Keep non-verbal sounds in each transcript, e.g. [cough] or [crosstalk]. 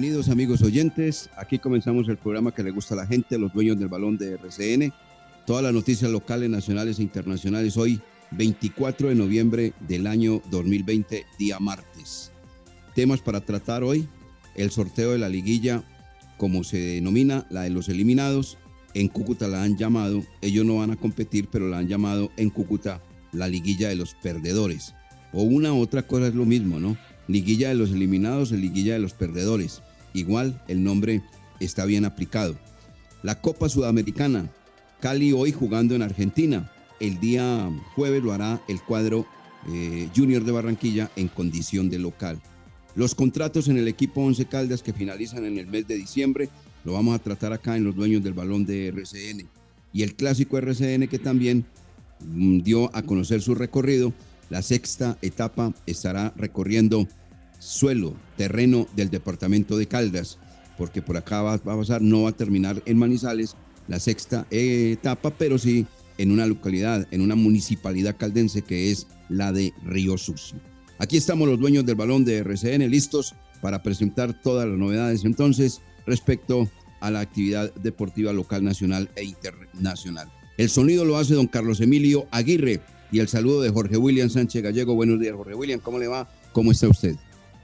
Bienvenidos amigos oyentes. Aquí comenzamos el programa que le gusta a la gente, los dueños del balón de RCN. Todas las noticias locales, nacionales e internacionales hoy, 24 de noviembre del año 2020, día martes. Temas para tratar hoy, el sorteo de la liguilla, como se denomina, la de los eliminados. En Cúcuta la han llamado, ellos no van a competir, pero la han llamado en Cúcuta la liguilla de los perdedores. O una otra cosa es lo mismo, ¿no? Liguilla de los eliminados, liguilla de los perdedores. Igual el nombre está bien aplicado. La Copa Sudamericana, Cali hoy jugando en Argentina. El día jueves lo hará el cuadro eh, Junior de Barranquilla en condición de local. Los contratos en el equipo Once Caldas que finalizan en el mes de diciembre, lo vamos a tratar acá en los dueños del balón de RCN. Y el clásico RCN que también mm, dio a conocer su recorrido. La sexta etapa estará recorriendo suelo, terreno del departamento de Caldas, porque por acá va, a pasar, no va a terminar en Manizales la sexta etapa, pero sí en una localidad, en una municipalidad caldense que es la de Río Sucio. Aquí estamos los dueños del balón de RCN listos para presentar todas las novedades entonces respecto a la actividad deportiva local, nacional e internacional. El sonido lo hace don Carlos Emilio Aguirre y el saludo de Jorge William Sánchez Gallego. Buenos días, Jorge William, ¿cómo le va? ¿Cómo está usted?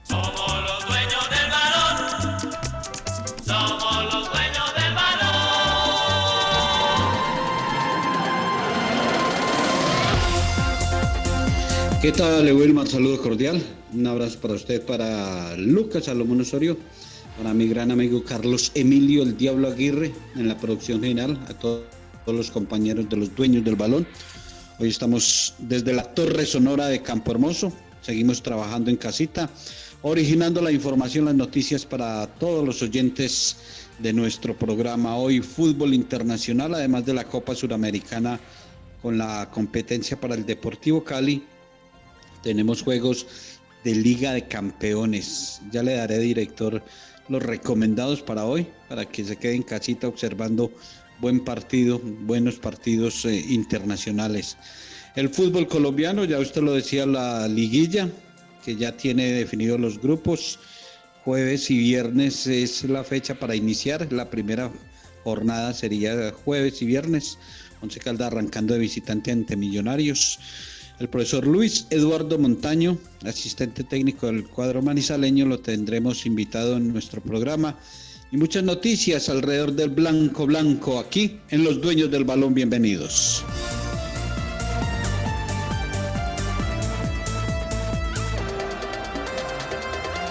Somos los dueños del balón. Somos los dueños del balón. ¿Qué tal, Wilmar? Saludo cordial. Un abrazo para usted, para Lucas Salomón Osorio, para mi gran amigo Carlos Emilio El Diablo Aguirre en la producción general, a todos los compañeros de los dueños del balón. Hoy estamos desde la Torre Sonora de Campo Hermoso. Seguimos trabajando en casita, originando la información, las noticias para todos los oyentes de nuestro programa. Hoy fútbol internacional, además de la Copa Suramericana con la competencia para el Deportivo Cali. Tenemos juegos de Liga de Campeones. Ya le daré, director, los recomendados para hoy, para que se quede en casita observando buen partido, buenos partidos eh, internacionales. El fútbol colombiano, ya usted lo decía, la liguilla, que ya tiene definidos los grupos. Jueves y viernes es la fecha para iniciar. La primera jornada sería jueves y viernes. Once Caldas arrancando de visitante ante Millonarios. El profesor Luis Eduardo Montaño, asistente técnico del cuadro manizaleño, lo tendremos invitado en nuestro programa y muchas noticias alrededor del blanco blanco aquí en Los Dueños del Balón. Bienvenidos.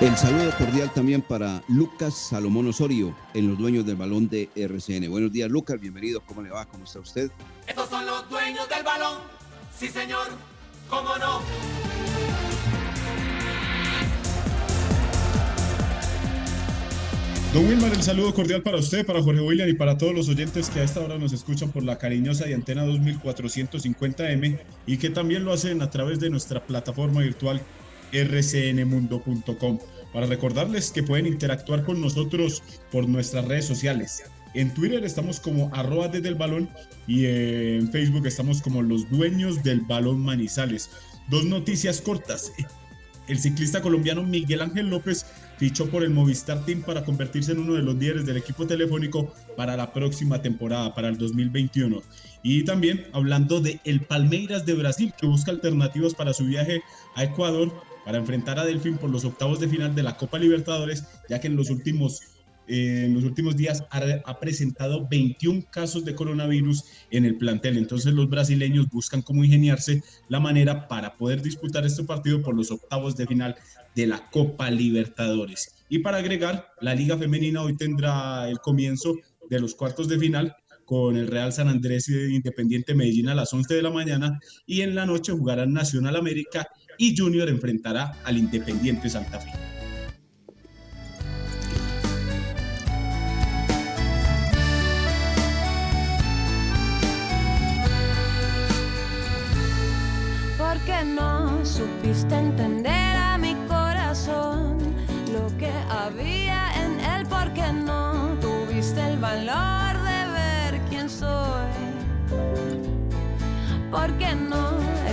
El saludo cordial también para Lucas Salomón Osorio en los dueños del balón de RCN. Buenos días, Lucas, bienvenido. ¿Cómo le va? ¿Cómo está usted? Estos son los dueños del balón. Sí, señor. ¿Cómo no? Don Wilmar, el saludo cordial para usted, para Jorge William y para todos los oyentes que a esta hora nos escuchan por la cariñosa y antena 2450M y que también lo hacen a través de nuestra plataforma virtual rcnmundo.com. para recordarles que pueden interactuar con nosotros por nuestras redes sociales. En Twitter estamos como arroba desde el balón y en Facebook estamos como los dueños del balón Manizales. Dos noticias cortas. [laughs] El ciclista colombiano Miguel Ángel López fichó por el Movistar Team para convertirse en uno de los líderes del equipo telefónico para la próxima temporada, para el 2021. Y también hablando de el Palmeiras de Brasil, que busca alternativas para su viaje a Ecuador para enfrentar a Delfín por los octavos de final de la Copa Libertadores, ya que en los últimos en los últimos días ha, presentado 21 casos de coronavirus en el plantel. Entonces los brasileños buscan cómo ingeniarse la manera para poder disputar este partido por los octavos de final de la Copa Libertadores. Y para agregar, la Liga Femenina hoy tendrá el comienzo de los cuartos de final con el Real San Andrés y Independiente Medellín a las 11 de la mañana y en la noche jugarán Nacional América y Junior enfrentará al Independiente Santa Fe. Porque no supiste entender a mi corazón lo que había en él, porque no tuviste el valor de ver quién soy. Porque no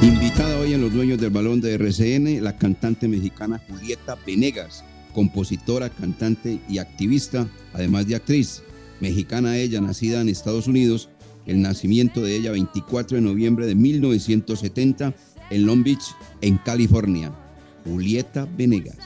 Invitada hoy en los dueños del balón de RCN, la cantante mexicana Julieta Venegas, compositora, cantante y activista, además de actriz. Mexicana ella, nacida en Estados Unidos, el nacimiento de ella 24 de noviembre de 1970 en Long Beach, en California. Julieta Venegas.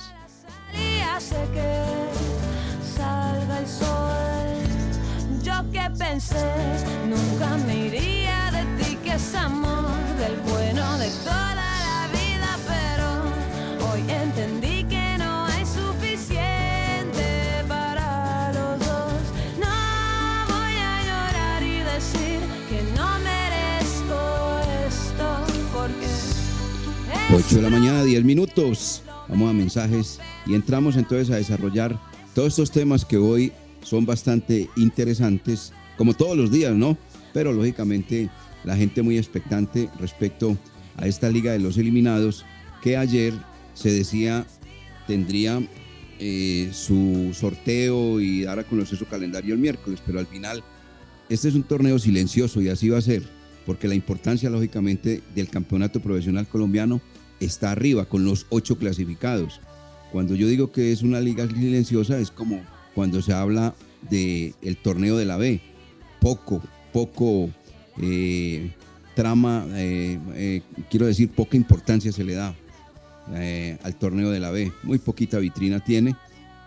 8 de la mañana, 10 minutos. Vamos a mensajes y entramos entonces a desarrollar todos estos temas que hoy son bastante interesantes, como todos los días, ¿no? Pero lógicamente la gente muy expectante respecto a esta Liga de los Eliminados, que ayer se decía tendría eh, su sorteo y dar a conocer su calendario el miércoles, pero al final este es un torneo silencioso y así va a ser, porque la importancia lógicamente del campeonato profesional colombiano está arriba con los ocho clasificados. Cuando yo digo que es una liga silenciosa es como cuando se habla del el torneo de la B. Poco, poco eh, trama, eh, eh, quiero decir, poca importancia se le da al torneo de la B. Muy poquita vitrina tiene.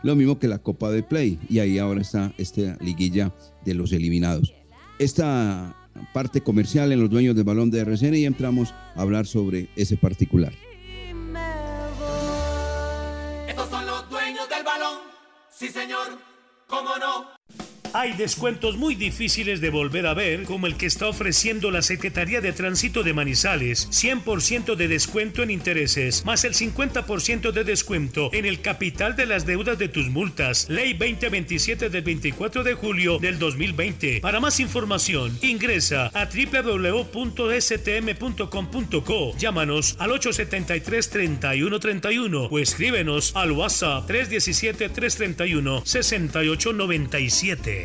Lo mismo que la Copa de Play. Y ahí ahora está esta liguilla de los eliminados. Esta parte comercial en los dueños del balón de RCN y entramos a hablar sobre ese particular. Sí, señor. ¿Cómo no? Hay descuentos muy difíciles de volver a ver, como el que está ofreciendo la Secretaría de Tránsito de Manizales. 100% de descuento en intereses, más el 50% de descuento en el capital de las deudas de tus multas. Ley 2027 del 24 de julio del 2020. Para más información, ingresa a www.stm.com.co. Llámanos al 873-3131 o escríbenos al WhatsApp 317-331-6897.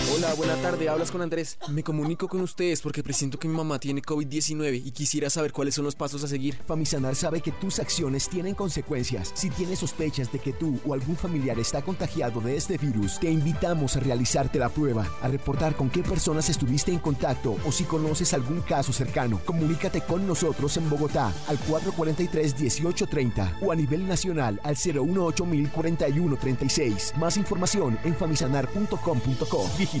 Hola, buena tarde, hablas con Andrés. Me comunico con ustedes porque presiento que mi mamá tiene COVID-19 y quisiera saber cuáles son los pasos a seguir. Famisanar sabe que tus acciones tienen consecuencias. Si tienes sospechas de que tú o algún familiar está contagiado de este virus, te invitamos a realizarte la prueba, a reportar con qué personas estuviste en contacto o si conoces algún caso cercano. Comunícate con nosotros en Bogotá al 443-1830 o a nivel nacional al 018 4136 Más información en famisanar.com.co.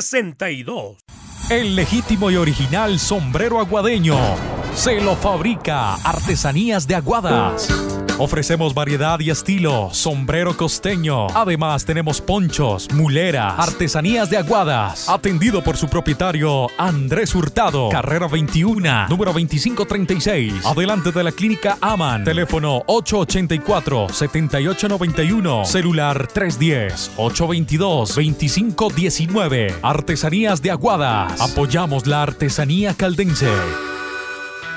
0662. El legítimo y original sombrero aguadeño se lo fabrica Artesanías de Aguadas. Ofrecemos variedad y estilo, sombrero costeño. Además tenemos ponchos, muleras, artesanías de aguadas. Atendido por su propietario Andrés Hurtado, carrera 21, número 2536. Adelante de la clínica Aman. Teléfono 884-7891. Celular 310-822-2519. Artesanías de aguadas. Apoyamos la artesanía caldense.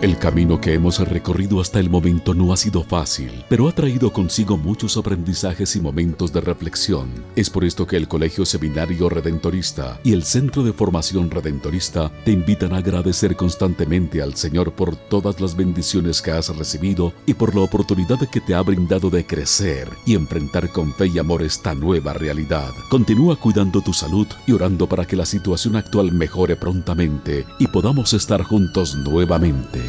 El camino que hemos recorrido hasta el momento no ha sido fácil, pero ha traído consigo muchos aprendizajes y momentos de reflexión. Es por esto que el Colegio Seminario Redentorista y el Centro de Formación Redentorista te invitan a agradecer constantemente al Señor por todas las bendiciones que has recibido y por la oportunidad que te ha brindado de crecer y enfrentar con fe y amor esta nueva realidad. Continúa cuidando tu salud y orando para que la situación actual mejore prontamente y podamos estar juntos nuevamente.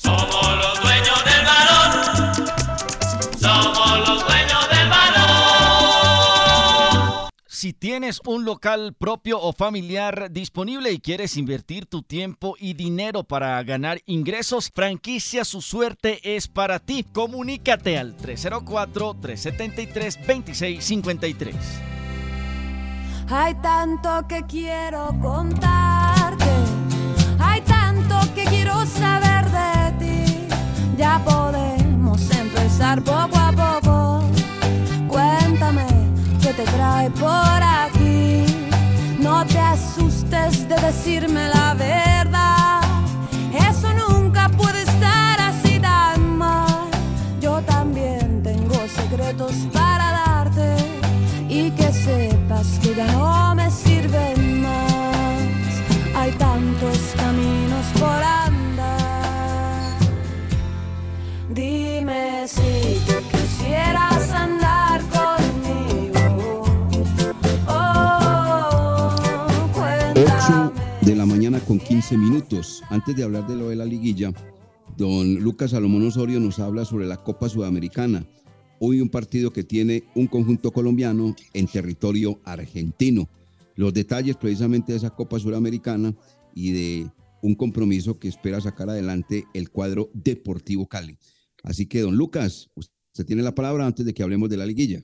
Somos los dueños del balón. Somos los dueños del balón. Si tienes un local propio o familiar disponible y quieres invertir tu tiempo y dinero para ganar ingresos, Franquicia Su Suerte es para ti. Comunícate al 304-373-2653. Hay tanto que quiero contarte, hay tanto que quiero saber. Ya podemos empezar poco a poco. Cuéntame qué te trae por aquí. No te asustes de decirme la verdad. Eso nunca puede estar así tan mal. Yo también tengo secretos para darte y que sepas que ya no de la mañana con 15 minutos. Antes de hablar de lo de la liguilla, don Lucas Salomón Osorio nos habla sobre la Copa Sudamericana. Hoy un partido que tiene un conjunto colombiano en territorio argentino. Los detalles precisamente de esa Copa Sudamericana y de un compromiso que espera sacar adelante el cuadro Deportivo Cali. Así que, don Lucas, usted tiene la palabra antes de que hablemos de la liguilla.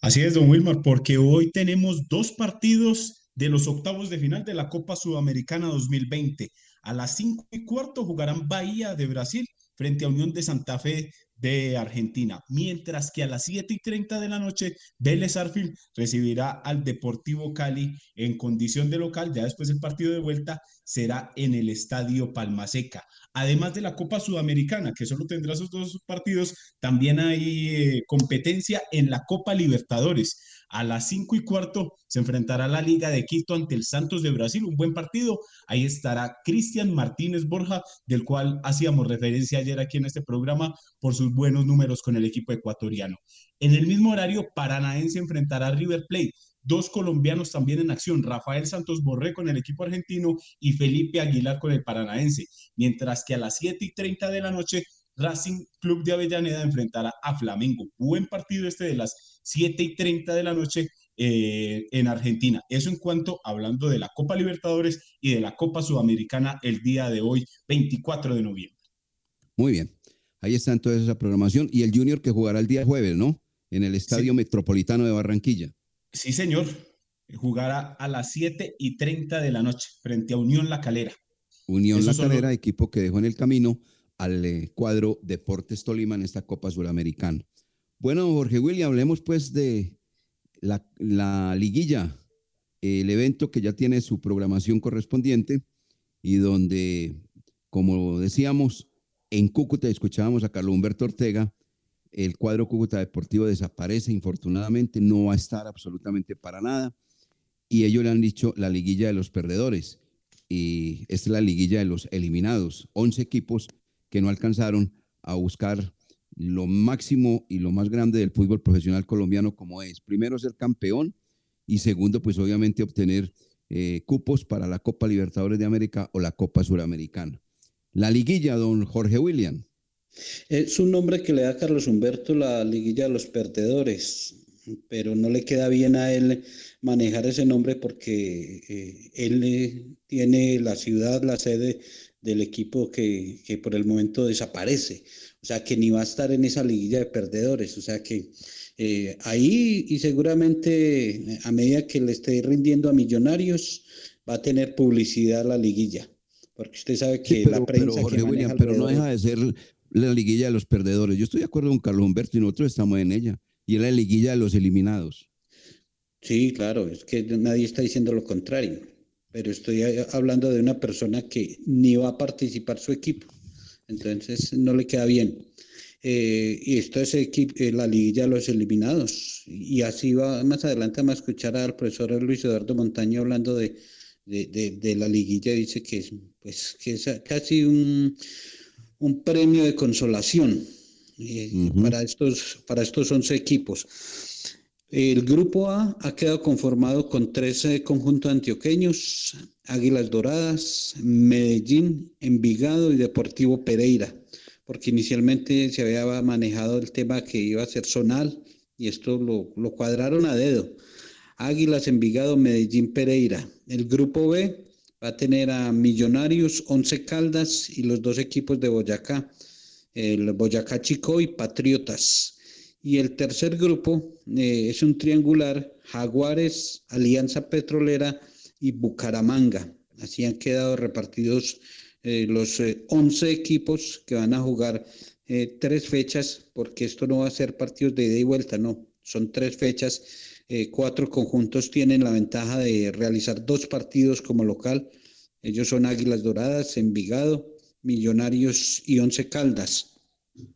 Así es, don Wilmar, porque hoy tenemos dos partidos de los octavos de final de la Copa Sudamericana 2020. A las 5 y cuarto jugarán Bahía de Brasil frente a Unión de Santa Fe de Argentina, mientras que a las 7 y 30 de la noche Vélez Arfield recibirá al Deportivo Cali en condición de local, ya después el partido de vuelta será en el Estadio Palmaseca. Además de la Copa Sudamericana, que solo tendrá esos dos partidos, también hay eh, competencia en la Copa Libertadores. A las 5 y cuarto se enfrentará la Liga de Quito ante el Santos de Brasil, un buen partido. Ahí estará Cristian Martínez Borja, del cual hacíamos referencia ayer aquí en este programa por sus buenos números con el equipo ecuatoriano. En el mismo horario, Paranaense enfrentará a River Plate. dos colombianos también en acción, Rafael Santos Borré con el equipo argentino y Felipe Aguilar con el paranaense, mientras que a las 7 y 30 de la noche Racing Club de Avellaneda enfrentará a Flamengo. Buen partido este de las 7 y 30 de la noche eh, en Argentina. Eso en cuanto hablando de la Copa Libertadores y de la Copa Sudamericana el día de hoy, 24 de noviembre. Muy bien. Ahí está entonces esa programación. Y el Junior que jugará el día jueves, ¿no? En el Estadio Metropolitano de Barranquilla. Sí, señor. Jugará a las 7 y 30 de la noche frente a Unión La Calera. Unión La Calera, equipo que dejó en el camino al eh, cuadro Deportes Tolima en esta Copa Suramericana. Bueno, Jorge William, hablemos pues de la, la liguilla, el evento que ya tiene su programación correspondiente y donde, como decíamos, en Cúcuta escuchábamos a Carlos Humberto Ortega, el cuadro Cúcuta Deportivo desaparece, infortunadamente, no va a estar absolutamente para nada. Y ellos le han dicho la liguilla de los perdedores. Y esta es la liguilla de los eliminados. 11 equipos que no alcanzaron a buscar lo máximo y lo más grande del fútbol profesional colombiano como es, primero ser campeón y segundo, pues obviamente obtener eh, cupos para la Copa Libertadores de América o la Copa Suramericana. La liguilla, don Jorge William. Es un nombre que le da Carlos Humberto la liguilla de los perdedores, pero no le queda bien a él manejar ese nombre porque eh, él eh, tiene la ciudad, la sede del equipo que, que, por el momento desaparece. O sea, que ni va a estar en esa liguilla de perdedores. O sea, que eh, ahí y seguramente a medida que le esté rindiendo a Millonarios, va a tener publicidad la liguilla. Porque usted sabe que la prensa... Pero, William, pero no deja de ser la liguilla de los perdedores. Yo estoy de acuerdo con Carlos Humberto y nosotros estamos en ella. Y es la liguilla de los eliminados. Sí, claro, es que nadie está diciendo lo contrario pero estoy hablando de una persona que ni va a participar su equipo. Entonces no le queda bien. Eh, y esto es eh, la liguilla de los eliminados. Y así va más adelante vamos a escuchar al profesor Luis Eduardo Montaño hablando de, de, la liguilla. Dice que es, pues, que es casi un, un premio de consolación eh, para, estos, para estos 11 equipos. El grupo A ha quedado conformado con 13 conjuntos antioqueños, Águilas Doradas, Medellín, Envigado y Deportivo Pereira, porque inicialmente se había manejado el tema que iba a ser zonal y esto lo, lo cuadraron a dedo. Águilas, Envigado, Medellín, Pereira. El grupo B va a tener a Millonarios, Once Caldas y los dos equipos de Boyacá, el Boyacá Chico y Patriotas. Y el tercer grupo eh, es un triangular, Jaguares, Alianza Petrolera y Bucaramanga. Así han quedado repartidos eh, los 11 eh, equipos que van a jugar tres fechas, porque esto no va a ser partidos de ida y vuelta, no, son tres fechas. cuatro conjuntos tienen la ventaja de realizar dos partidos como local. Ellos son Águilas Doradas, Envigado, Millonarios y Once Caldas.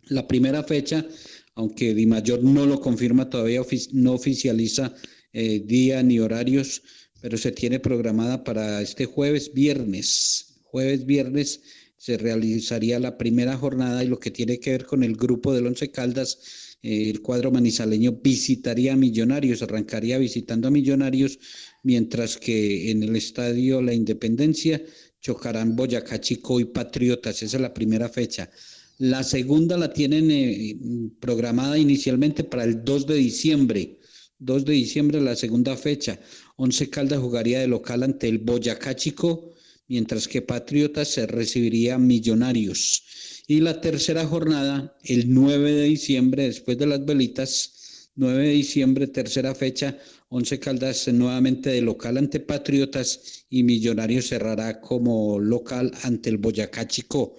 La primera fecha aunque Di Mayor no lo confirma todavía, no oficializa eh, día ni horarios, pero se tiene programada para este jueves, viernes. Jueves, viernes se realizaría la primera jornada y lo que tiene que ver con el grupo del Once Caldas, eh, el cuadro manizaleño visitaría a Millonarios, arrancaría visitando a Millonarios, mientras que en el estadio La Independencia chocarán Boyacá Chico y Patriotas. Esa es la primera fecha. La segunda la tienen eh, programada inicialmente para el 2 de diciembre. 2 de diciembre, la segunda fecha. Once Caldas jugaría de local ante el Boyacá Chico, mientras que Patriotas se recibiría Millonarios. Y la tercera jornada, el 9 de diciembre, después de las velitas, 9 de diciembre, tercera fecha, Once Caldas nuevamente de local ante Patriotas y Millonarios cerrará como local ante el Boyacá Chico.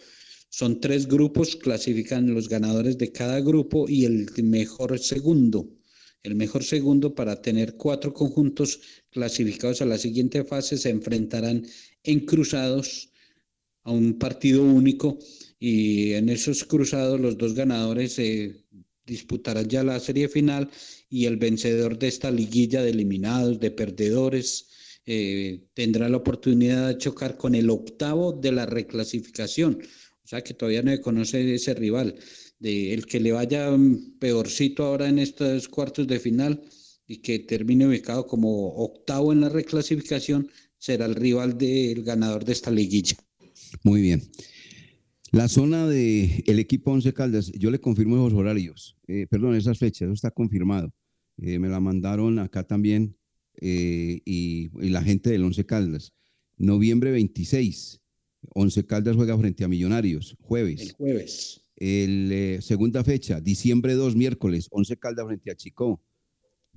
Son tres grupos, clasifican los ganadores de cada grupo y el mejor segundo. El mejor segundo para tener cuatro conjuntos clasificados a la siguiente fase se enfrentarán en cruzados a un partido único y en esos cruzados los dos ganadores disputarán ya la serie final y el vencedor de esta liguilla de eliminados, de perdedores, eh, tendrá la oportunidad de chocar con el octavo de la reclasificación. O sea que todavía no conoce ese rival. De el que le vaya peorcito ahora en estos cuartos de final, y que termine ubicado como octavo en la reclasificación será el rival del ganador de esta liguilla. Muy bien. La zona del el equipo Once Caldas, yo le confirmo esos horarios, eh, perdón, esas fechas, eso está confirmado. Eh, me la mandaron acá también eh, y, y la gente del Once Caldas. Noviembre 26, Once Caldas juega frente a Millonarios, jueves. El jueves. El, eh, segunda fecha, diciembre 2, miércoles, Once Caldas frente a Chicó.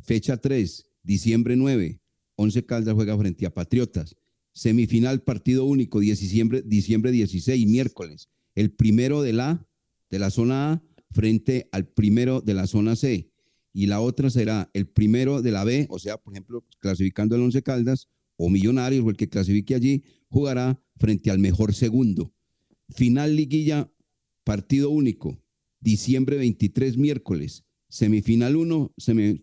Fecha 3, diciembre 9, Once Caldas juega frente a Patriotas. Semifinal, partido único, diciembre, diciembre 16, miércoles. El primero de la, de la zona A frente al primero de la zona C. Y la otra será el primero de la B, o sea, por ejemplo, clasificando el Once Caldas o Millonarios o el que clasifique allí, jugará frente al mejor segundo. Final liguilla, partido único, diciembre 23, miércoles. Semifinal 1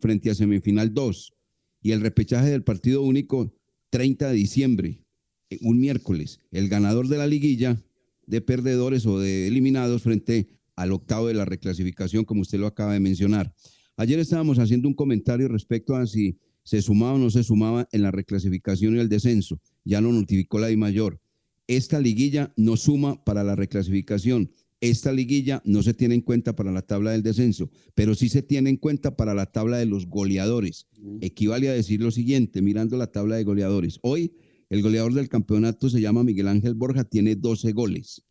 frente a semifinal 2. Y el repechaje del partido único, 30 de diciembre, eh, un miércoles. El ganador de la liguilla de perdedores o de eliminados frente al octavo de la reclasificación, como usted lo acaba de mencionar. Ayer estábamos haciendo un comentario respecto a si se sumaba o no se sumaba en la reclasificación y el descenso. Ya lo notificó la Di Mayor. Esta liguilla no suma para la reclasificación. Esta liguilla no se tiene en cuenta para la tabla del descenso, pero sí se tiene en cuenta para la tabla de los goleadores. Equivale a decir lo siguiente, mirando la tabla de goleadores. Hoy el goleador del campeonato se llama Miguel Ángel Borja, tiene 12 goles,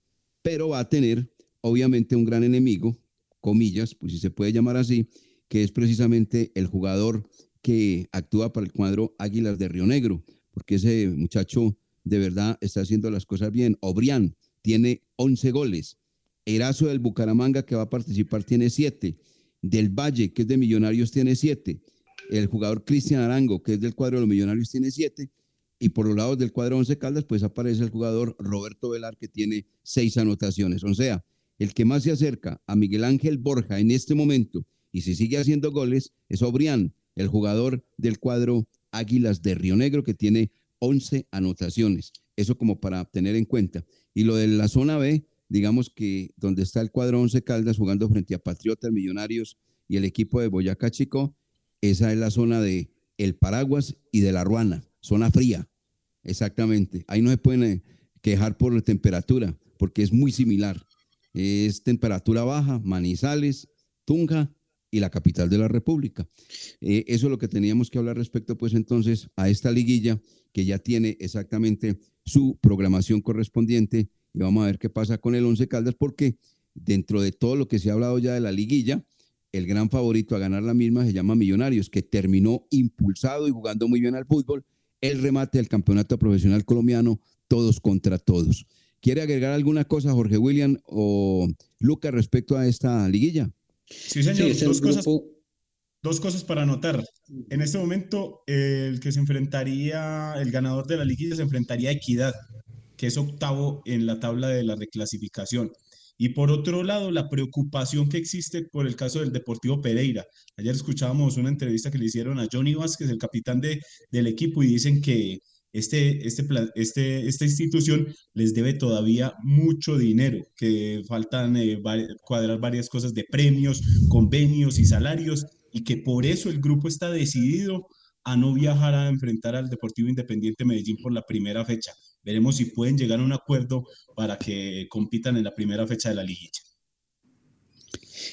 pero va a tener obviamente un gran enemigo, comillas, pues si se puede llamar así, que es precisamente el jugador que actúa para el cuadro Águilas de Río Negro, porque ese muchacho de verdad está haciendo las cosas bien. Obrián tiene 11 goles. Erazo del Bucaramanga, que va a participar, tiene 7. Del Valle, que es de Millonarios, tiene 7. El jugador Cristian Arango, que es del cuadro de los Millonarios, tiene 7. Y por los lados del cuadro 11 Caldas, pues aparece el jugador Roberto Velar, que tiene 6 anotaciones. O sea, el que más se acerca a Miguel Ángel Borja en este momento, y si sigue haciendo goles, es Obrián, el jugador del cuadro Águilas de Río Negro, que tiene 11 anotaciones. Eso como para tener en cuenta. Y lo de la zona B, digamos que donde está el cuadro 11 Caldas jugando frente a Patriotas, Millonarios y el equipo de Boyacá Chico, esa es la zona de El Paraguas y de La Ruana, zona fría. Exactamente. Ahí no se pueden eh, quejar por la temperatura, porque es muy similar. Es temperatura baja, Manizales, Tunja y la capital de la República. Eh, eso es lo que teníamos que hablar respecto, pues entonces, a esta liguilla que ya tiene exactamente su programación correspondiente y vamos a ver qué pasa con el Once Caldas, porque dentro de todo lo que se ha hablado ya de la liguilla, el gran favorito a ganar la misma se llama Millonarios, que terminó impulsado y jugando muy bien al fútbol, el remate del campeonato profesional colombiano, todos contra todos. ¿Quiere agregar alguna cosa, Jorge William o Lucas, respecto a esta liguilla? Sí, señor. dos, cosas, dos cosas para anotar. En este momento, el que se enfrentaría, el ganador de la liguilla se enfrentaría a Equidad, que es octavo en la tabla de la reclasificación. Y por otro lado, la preocupación que existe por el caso del Deportivo Pereira. Ayer escuchábamos una entrevista que le hicieron a Johnny Vázquez, el capitán de, del equipo, y dicen que este, este, este, esta institución les debe todavía mucho dinero, que faltan eh, cuadrar varias cosas de premios, convenios y salarios, y que por eso el grupo está decidido a no viajar a enfrentar al Deportivo Independiente Medellín por la primera fecha. Veremos si pueden llegar a un acuerdo para que compitan en la primera fecha de la liguilla.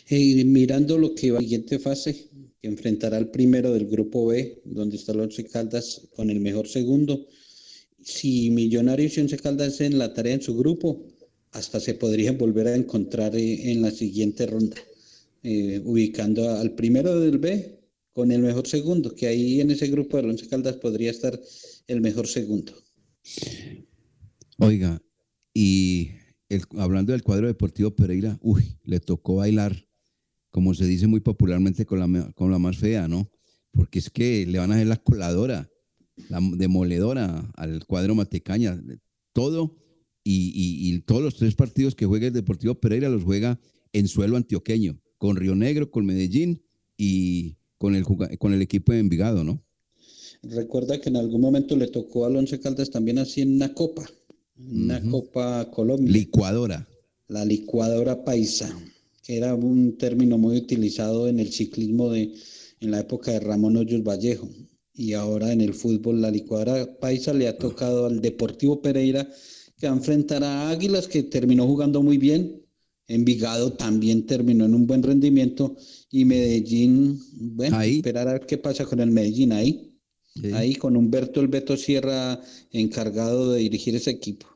Eh, mirando lo que va siguiente fase, enfrentará al primero del grupo B, donde está el Caldas con el mejor segundo. Si Millonarios y Once Caldas en la tarea en su grupo, hasta se podrían volver a encontrar eh, en la siguiente ronda, eh, ubicando al primero del B con el mejor segundo, que ahí en ese grupo del Once Caldas podría estar el mejor segundo. Oiga, y hablando del cuadro deportivo Pereira, uy, le tocó bailar, como se dice muy popularmente, con la, con la más fea, ¿no? Porque es que le van a hacer la coladora, la demoledora al cuadro Matecaña, todo, y, y todos los tres partidos que juega el Deportivo Pereira los juega en suelo antioqueño, con Río Negro, con Medellín y con el, con el equipo de Envigado, ¿no? Recuerda que en algún momento le tocó al Once Caldas también así en una copa, una copa Colombia. Licuadora. La licuadora paisa, era un término muy utilizado en el ciclismo de en la época de Ramón Hoyos Vallejo. Y ahora en el fútbol, la licuadora paisa le ha tocado al Deportivo Pereira, que va a enfrentar a Águilas, que terminó jugando muy bien. Envigado también terminó en un buen rendimiento. Y Medellín, bueno, esperar a ver qué pasa con el Medellín ahí. Ahí con Humberto El Beto Sierra encargado de dirigir ese equipo.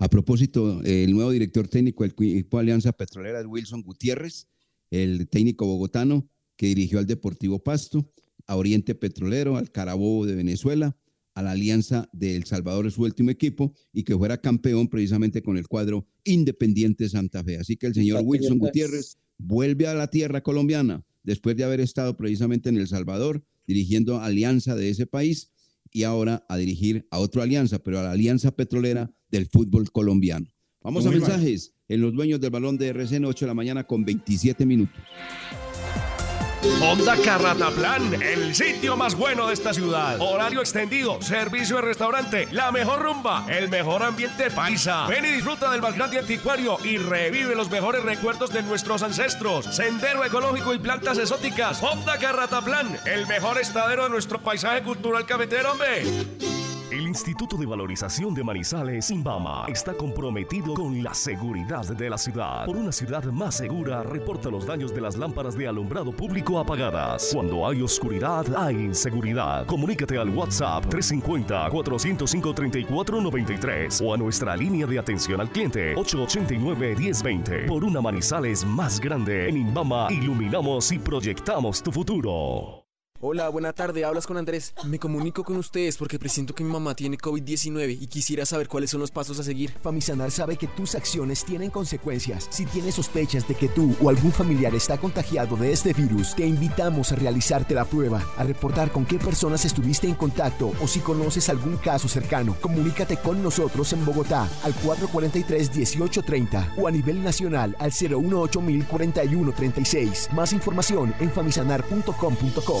A propósito, el nuevo director técnico del equipo Alianza Petrolera es Wilson Gutiérrez, el técnico bogotano que dirigió al Deportivo Pasto, a Oriente Petrolero, al Carabobo de Venezuela, a la Alianza de El Salvador, su último equipo, y que fuera campeón precisamente con el cuadro Independiente Santa Fe. Así que el señor Wilson Gutiérrez vuelve a la tierra colombiana después de haber estado precisamente en El Salvador dirigiendo alianza de ese país y ahora a dirigir a otra alianza, pero a la alianza petrolera del fútbol colombiano. Vamos a mensajes en los dueños del balón de RCN 8 de la mañana con 27 minutos. Honda Carrataplan, el sitio más bueno de esta ciudad. Horario extendido, servicio de restaurante, la mejor rumba, el mejor ambiente paisa. Ven y disfruta del más grande anticuario y revive los mejores recuerdos de nuestros ancestros. Sendero ecológico y plantas exóticas. Honda Carrataplan, el mejor estadero de nuestro paisaje cultural cafetero, hombre. El Instituto de Valorización de Manizales, Imbama, está comprometido con la seguridad de la ciudad. Por una ciudad más segura, reporta los daños de las lámparas de alumbrado público apagadas. Cuando hay oscuridad, hay inseguridad. Comunícate al WhatsApp 350-405-3493 o a nuestra línea de atención al cliente 889-1020. Por una Manizales más grande, en Imbama iluminamos y proyectamos tu futuro. Hola, buena tarde, hablas con Andrés. Me comunico con ustedes porque presiento que mi mamá tiene COVID-19 y quisiera saber cuáles son los pasos a seguir. Famisanar sabe que tus acciones tienen consecuencias. Si tienes sospechas de que tú o algún familiar está contagiado de este virus, te invitamos a realizarte la prueba, a reportar con qué personas estuviste en contacto o si conoces algún caso cercano. Comunícate con nosotros en Bogotá al 443-1830 o a nivel nacional al 018-041-36. Más información en famisanar.com.co.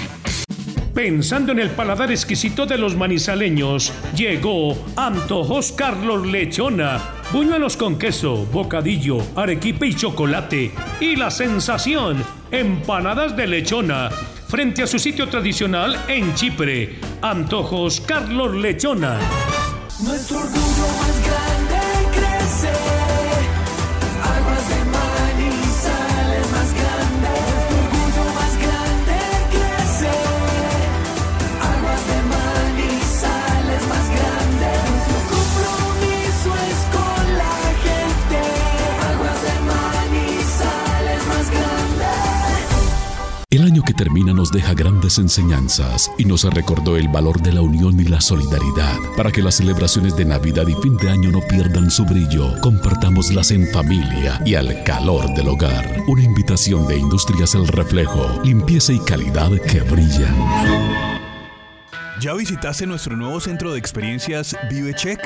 Pensando en el paladar exquisito de los manizaleños, llegó Antojos Carlos Lechona. Buñuelos con queso, bocadillo, arequipe y chocolate. Y la sensación, empanadas de lechona. Frente a su sitio tradicional en Chipre, Antojos Carlos Lechona. Nuestro orgullo más grande crece. El año que termina nos deja grandes enseñanzas y nos recordó el valor de la unión y la solidaridad. Para que las celebraciones de Navidad y fin de año no pierdan su brillo, compartámoslas en familia y al calor del hogar. Una invitación de Industrias El Reflejo, limpieza y calidad que brillan. ¿Ya visitaste nuestro nuevo centro de experiencias ViveCheck?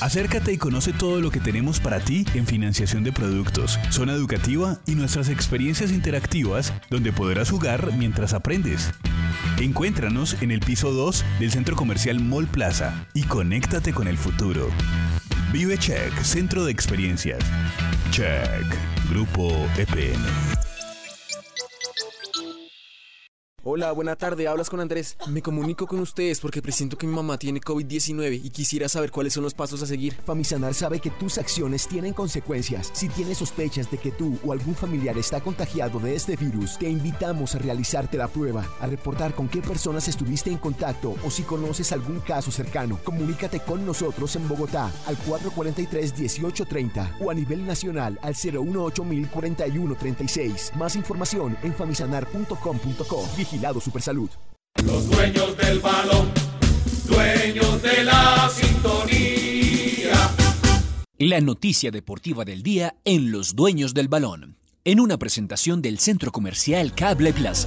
Acércate y conoce todo lo que tenemos para ti en financiación de productos, zona educativa y nuestras experiencias interactivas donde podrás jugar mientras aprendes. Encuéntranos en el piso 2 del centro comercial Mall Plaza y conéctate con el futuro. Vive Check, centro de experiencias. Check, Grupo EPN. Hola, buena tarde, hablas con Andrés. Me comunico con ustedes porque presiento que mi mamá tiene COVID-19 y quisiera saber cuáles son los pasos a seguir. Famisanar sabe que tus acciones tienen consecuencias. Si tienes sospechas de que tú o algún familiar está contagiado de este virus, te invitamos a realizarte la prueba, a reportar con qué personas estuviste en contacto o si conoces algún caso cercano. Comunícate con nosotros en Bogotá al 443-1830 o a nivel nacional al 018-041-36. Más información en famisanar.com.co. Vigilado Supersalud. Los dueños del balón, dueños de la sintonía. La noticia deportiva del día en Los Dueños del Balón, en una presentación del Centro Comercial Cable Plaza.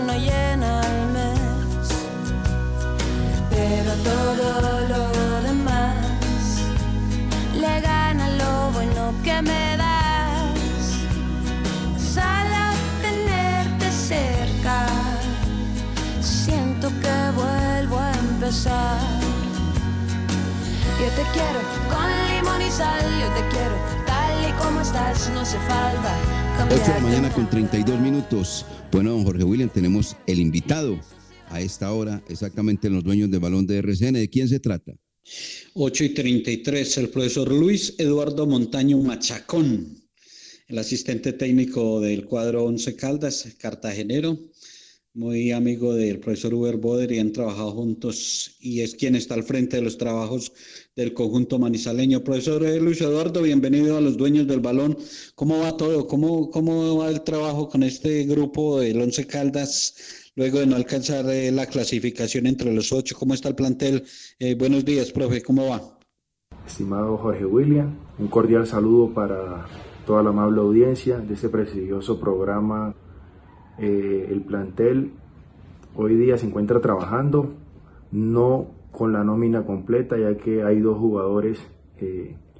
Pero todo lo demás le gana lo bueno que me das. Solo tenerte cerca, siento que vuelvo a empezar. Yo te quiero con limón y sal, yo te quiero tal y como estás, no hace falta 8 de la mañana con 32 minutos. Bueno, don Jorge William, tenemos el invitado a esta hora, exactamente en los dueños del balón de RCN. ¿De quién se trata? 8 y 33, el profesor Luis Eduardo Montaño Machacón, el asistente técnico del cuadro 11 Caldas, cartagenero, muy amigo del profesor Uber Boder y han trabajado juntos y es quien está al frente de los trabajos del conjunto manizaleño. Profesor eh, Luis Eduardo, bienvenido a los dueños del balón. ¿Cómo va todo? ¿Cómo, cómo va el trabajo con este grupo del 11 Caldas? Luego de no alcanzar eh, la clasificación entre los ocho, ¿cómo está el plantel? Eh, buenos días, profe, ¿cómo va? Estimado Jorge William, un cordial saludo para toda la amable audiencia de este prestigioso programa. Eh, el plantel hoy día se encuentra trabajando, no con la nómina completa, ya que hay dos jugadores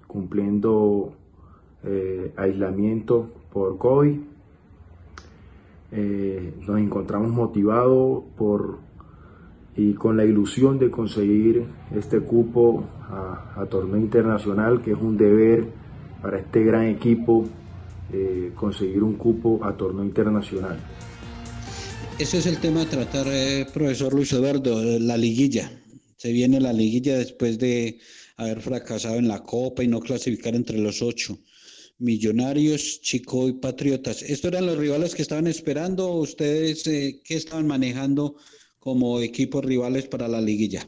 cumpliendo aislamiento por COVID. Eh, nos encontramos motivados por y con la ilusión de conseguir este cupo a, torneo internacional, que es un deber para este gran equipo eh, conseguir un cupo a torneo internacional. Ese es el tema a tratar, eh, profesor Luis Eduardo, eh, la liguilla. Se viene la liguilla después de haber fracasado en la Copa y no clasificar entre los ocho. Millonarios, Chico y Patriotas. ¿Estos eran los rivales que estaban esperando? ¿Ustedes eh, qué estaban manejando como equipos rivales para la liguilla?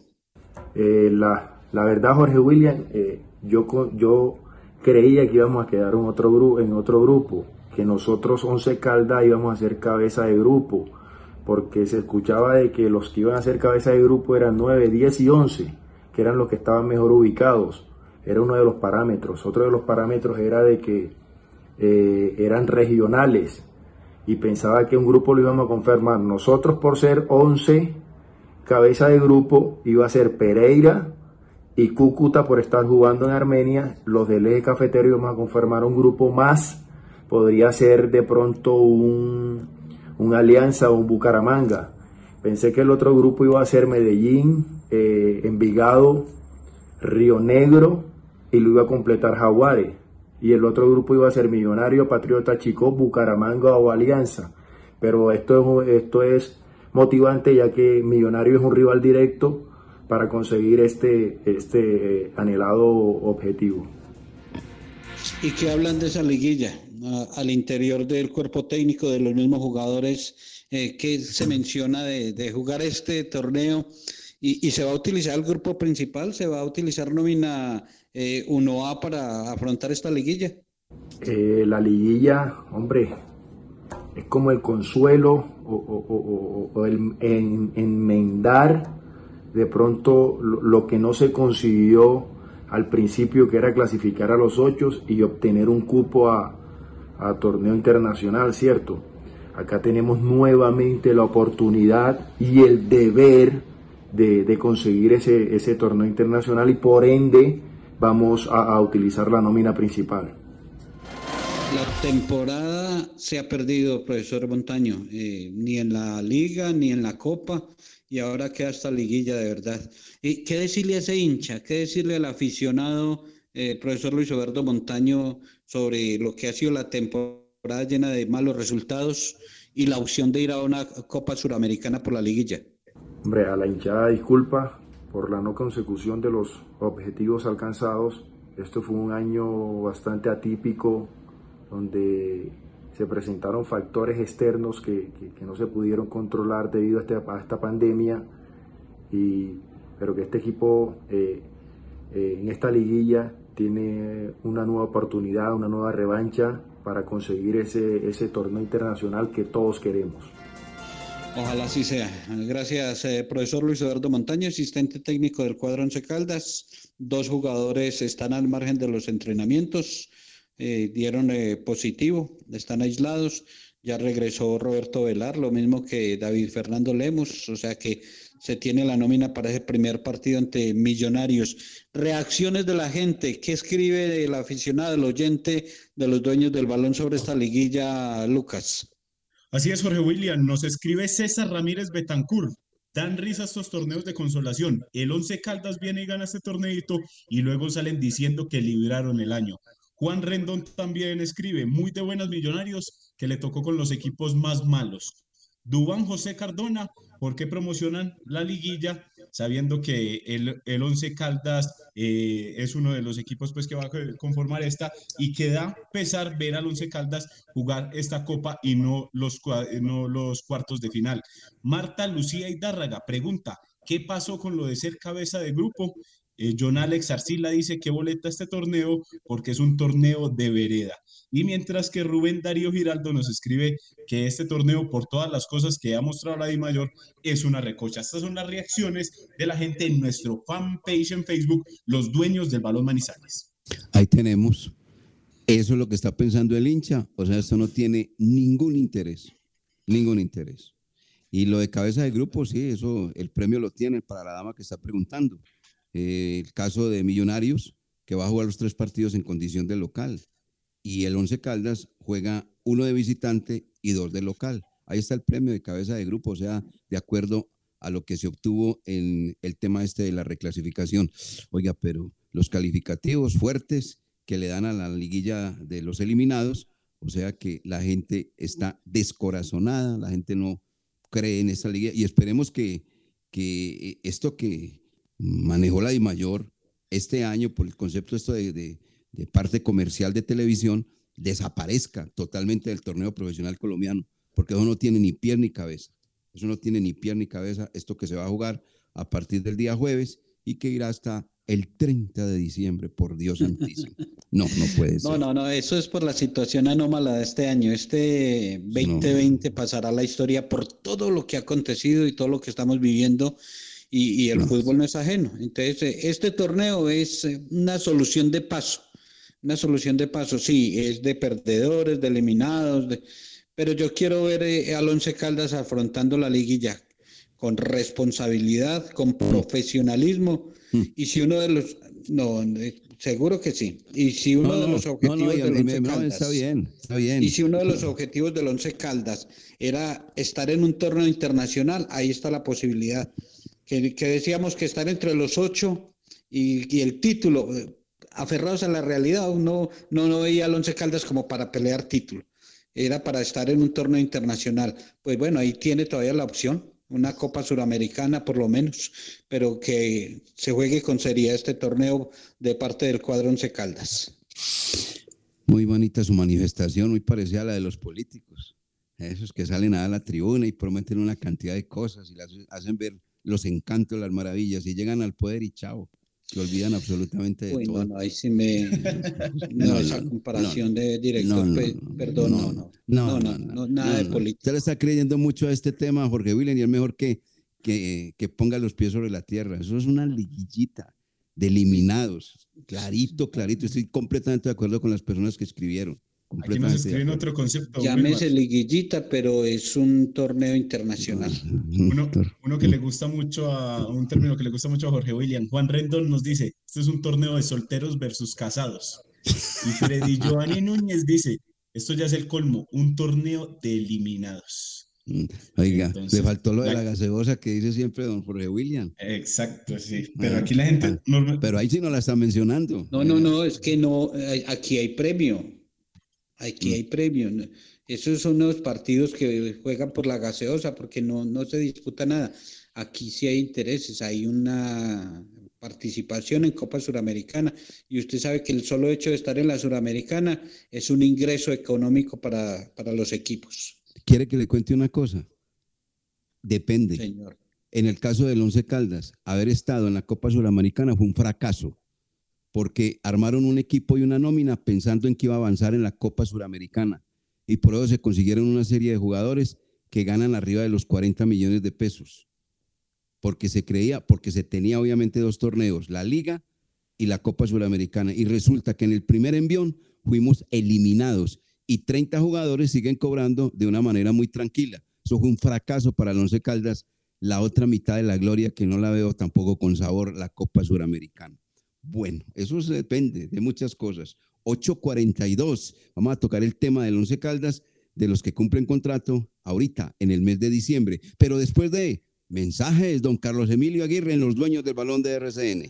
Eh, la, la verdad, Jorge William, eh, yo, yo creía que íbamos a quedar en otro, en otro grupo, que nosotros, 11 Caldas, íbamos a ser cabeza de grupo, porque se escuchaba de que los que iban a ser cabeza de grupo eran 9, 10 y 11, que eran los que estaban mejor ubicados. Era uno de los parámetros. Otro de los parámetros era de que eh, eran regionales y pensaba que un grupo lo íbamos a confirmar. Nosotros por ser 11 cabeza de grupo iba a ser Pereira y Cúcuta por estar jugando en Armenia. Los del eje cafetero íbamos a confirmar un grupo más. Podría ser de pronto un, un Alianza o un Bucaramanga. Pensé que el otro grupo iba a ser Medellín, eh, Envigado, Río Negro y lo iba a completar Jaguares. Y el otro grupo iba a ser Millonario, Patriota, Chico, Bucaramanga o Alianza. Pero esto es, esto es motivante ya que Millonario es un rival directo para conseguir este, este eh, anhelado objetivo. ¿Y qué hablan de esa liguilla? Al interior del cuerpo técnico de los mismos jugadores, eh, ¿qué se menciona de, jugar este torneo? Y se va a utilizar el grupo principal? ¿Se va a utilizar nómina eh, 1A para afrontar esta liguilla? Eh, la liguilla, hombre, es como el consuelo o, o- o- o- o el en- enmendar de pronto lo, lo que no se consiguió al principio, que era clasificar a los ocho y obtener un cupo a, a torneo internacional, ¿cierto? Acá tenemos nuevamente la oportunidad y el deber de, de conseguir ese, ese torneo internacional y por ende vamos a- a utilizar la nómina principal. La temporada se ha perdido, profesor Montaño, eh, ni en la liga ni en la copa, y ahora queda esta liguilla de verdad. ¿Y qué decirle a ese hincha? ¿Qué decirle al aficionado, eh, profesor Luis Roberto Montaño, sobre lo que ha sido la temporada llena de malos resultados y la opción de ir a una Copa Suramericana por la liguilla? Hombre, a la hinchada disculpa por la no consecución de los objetivos alcanzados. Esto fue un año bastante atípico donde se presentaron factores externos que, que- no se pudieron controlar debido a, este- a esta pandemia, y, pero que este equipo eh, eh, en esta liguilla tiene una nueva oportunidad, una nueva revancha para conseguir ese, ese torneo internacional que todos queremos. Ojalá así sea. Gracias, eh, profesor Luis Eduardo Montaño, asistente técnico del cuadro Once Caldas. Dos jugadores están al margen de los entrenamientos, eh, dieron eh, positivo, están aislados. Ya regresó Roberto Velar, lo mismo que David Fernando Lemos, o sea que se tiene la nómina para ese primer partido ante Millonarios. Reacciones de la gente, ¿qué escribe el aficionado, el oyente de los dueños del balón sobre esta liguilla, Lucas? Así es, Jorge William. Nos escribe César Ramírez Betancourt. Dan risa estos torneos de consolación. El Once Caldas viene y gana este torneito y luego salen diciendo que libraron el año. Juan Rendón también escribe, muy de buenas millonarios, que le tocó con los equipos más malos. Dubán José Cardona, ¿por qué promocionan la liguilla sabiendo que el, el Once Caldas eh, es uno de los equipos pues, que va a co- conformar esta y que da pesar ver al Once Caldas jugar esta copa y no los, eh, no los cuartos de final? Marta Lucía Hidárraga pregunta, ¿qué pasó con lo de ser cabeza de grupo? Eh, John Alex Arcila dice que boleta este torneo porque es un torneo de vereda. Y mientras que Rubén Darío Giraldo nos escribe que este torneo, por todas las cosas que ha mostrado la Di Mayor, es una recocha. Estas son las reacciones de la gente en nuestro fanpage en Facebook, Los Dueños del Balón Manizales. Ahí tenemos. Eso es lo que está pensando el hincha. O sea, esto no tiene ningún interés. Ningún interés. Y lo de cabeza de grupo, sí, eso, el premio lo tiene para la dama que está preguntando. Eh, el caso de Millonarios, que va a jugar los tres partidos en condición de local. Y el Once Caldas juega uno de visitante y dos de local. Ahí está el premio de cabeza de grupo, o sea, de acuerdo a lo que se obtuvo en el tema este de la reclasificación. Oiga, pero los calificativos fuertes que le dan a la liguilla de los eliminados, o sea que la gente está descorazonada, la gente no cree en esta liguilla y esperemos que, que esto que manejó la DIMAYOR este año por el concepto esto de, de- de parte comercial de televisión desaparezca totalmente del torneo profesional colombiano, porque eso no tiene ni pie ni cabeza. Eso no tiene ni pie ni cabeza, esto que se va a jugar a partir del día jueves y que irá hasta el 30 de diciembre, por Dios santísimo. No, no puede ser. No, no, no, eso es por la situación anómala de este año. Este 2020 pasará a la historia por todo lo que ha acontecido y todo lo que estamos viviendo y, y el fútbol no es ajeno. Entonces, eh, este torneo es eh, una solución de paso, una solución de paso, sí, es de perdedores, de eliminados, de- pero yo quiero ver eh, al Once Caldas afrontando la liguilla con responsabilidad, con profesionalismo y si uno de los, no, eh, seguro que sí, y si uno No, de no, los no, objetivos no, y- del Once no, Caldas está bien, está bien. y si uno de los objetivos del Once Caldas era estar en un torneo internacional, ahí está la posibilidad. Que, que decíamos que estar entre los ocho y, y el título, eh, aferrados a la realidad, uno no, no veía al Once Caldas como para pelear título, era para estar en un torneo internacional. Pues bueno, ahí tiene todavía la opción, una Copa Suramericana por lo menos, pero que se juegue con seriedad este torneo de parte del cuadro Once Caldas. Muy bonita su manifestación, muy parecida a la de los políticos. Esos que salen a la tribuna y prometen una cantidad de cosas y las hacen ver los encantos, las maravillas y llegan al poder y chao. Se olvidan absolutamente de Uy, todo. no, no, ahí sí me. [laughs] No, esa comparación de director, pe- perdón, no, no. No, no, nada de política. Usted le está creyendo mucho a este tema, Jorge William, y es mejor que, que, que ponga los pies sobre la tierra. Eso es una liguillita de eliminados. Clarito, clarito. Estoy completamente de acuerdo con las personas que escribieron. Aquí nos escriben otro concepto. Llámese liguillita, pero es un torneo internacional. [laughs] Uno, uno que le gusta mucho a un término que le gusta mucho a Jorge William. Juan Rendón nos dice: Este es un torneo de solteros versus casados. Y Freddy [laughs] Giovanni Núñez dice: Esto ya es el colmo, un torneo de eliminados. Mm, Oiga, Entonces, le faltó lo de la- la gaseosa que dice siempre don Jorge William. Exacto, sí. Pero Ah, aquí la gente. ah, Pero ahí sí no la está mencionando. No, no, no, es que no, eh, aquí hay premio. Aquí Mm. hay premio. ¿no? Esos son los partidos que juegan por la gaseosa porque no, no se disputa nada. Aquí sí hay intereses, hay una participación en Copa Suramericana. Y usted sabe que el solo hecho de estar en la Suramericana es un ingreso económico para, para los equipos. ¿Quiere que le cuente una cosa? Depende. Señor. En el caso del Once Caldas, haber estado en la Copa Suramericana fue un fracaso, porque armaron un equipo y una nómina pensando en que iba a avanzar en la Copa Suramericana. Y por eso se consiguieron una serie de jugadores que ganan arriba de los 40 millones de pesos porque se creía, porque se tenía obviamente dos torneos, la Liga y la Copa Sudamericana. Y resulta que en el primer envión fuimos eliminados y 30 jugadores siguen cobrando de una manera muy tranquila. Eso fue un fracaso para el Once Caldas. La otra mitad de la gloria, que no la veo tampoco con sabor, la Copa Suramericana. Bueno, eso depende de muchas cosas. 8.42. Vamos a tocar el tema del Once Caldas, de los que cumplen contrato ahorita, en el mes de diciembre. Pero después de Mensajes, don Carlos Emilio Aguirre, en los dueños del balón de RCN.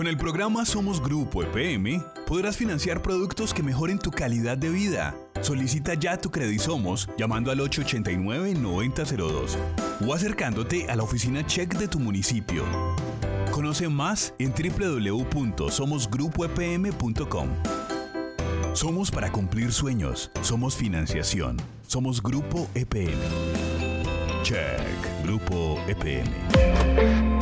Con el programa Somos Grupo EPM podrás financiar productos que mejoren tu calidad de vida. Solicita ya tu Somos llamando al 889-9002 o acercándote a la oficina check de tu municipio. Conoce más en www.somosgrupoepm.com. Somos para cumplir sueños. Somos financiación. Somos Grupo EPM. Check. Grupo EPM.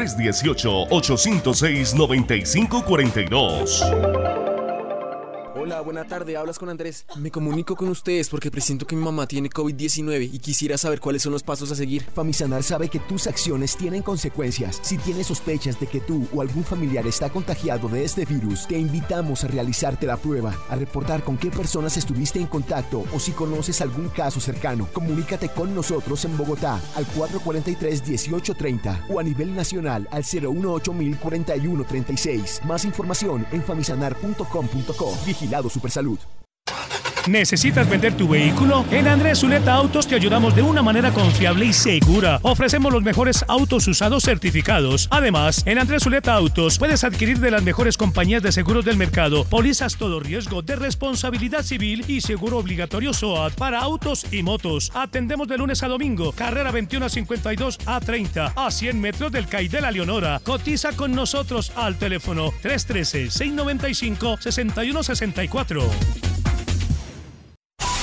318-806-9542. Hola, buena tarde, hablas con Andrés. Me comunico con ustedes porque presiento que mi mamá tiene COVID-19 y quisiera saber cuáles son los pasos a seguir. Famisanar sabe que tus acciones tienen consecuencias. Si tienes sospechas de que tú o algún familiar está contagiado de este virus, te invitamos a realizarte la prueba, a reportar con qué personas estuviste en contacto o si conoces algún caso cercano. Comunícate con nosotros en Bogotá al 443-1830 o a nivel nacional al 018-041-36. Más información en famisanar.com.co. Vigilado Supersalud. ¿Necesitas vender tu vehículo? En Andrés Zuleta Autos te ayudamos de una manera confiable y segura. Ofrecemos los mejores autos usados certificados. Además, en Andrés Zuleta Autos puedes adquirir de las mejores compañías de seguros del mercado, pólizas todo riesgo de responsabilidad civil y seguro obligatorio SOAT para autos y motos. Atendemos de lunes a domingo, carrera 21 a 52 a 30 a 100 metros del CAI de la Leonora. Cotiza con nosotros al teléfono 313-695-6164.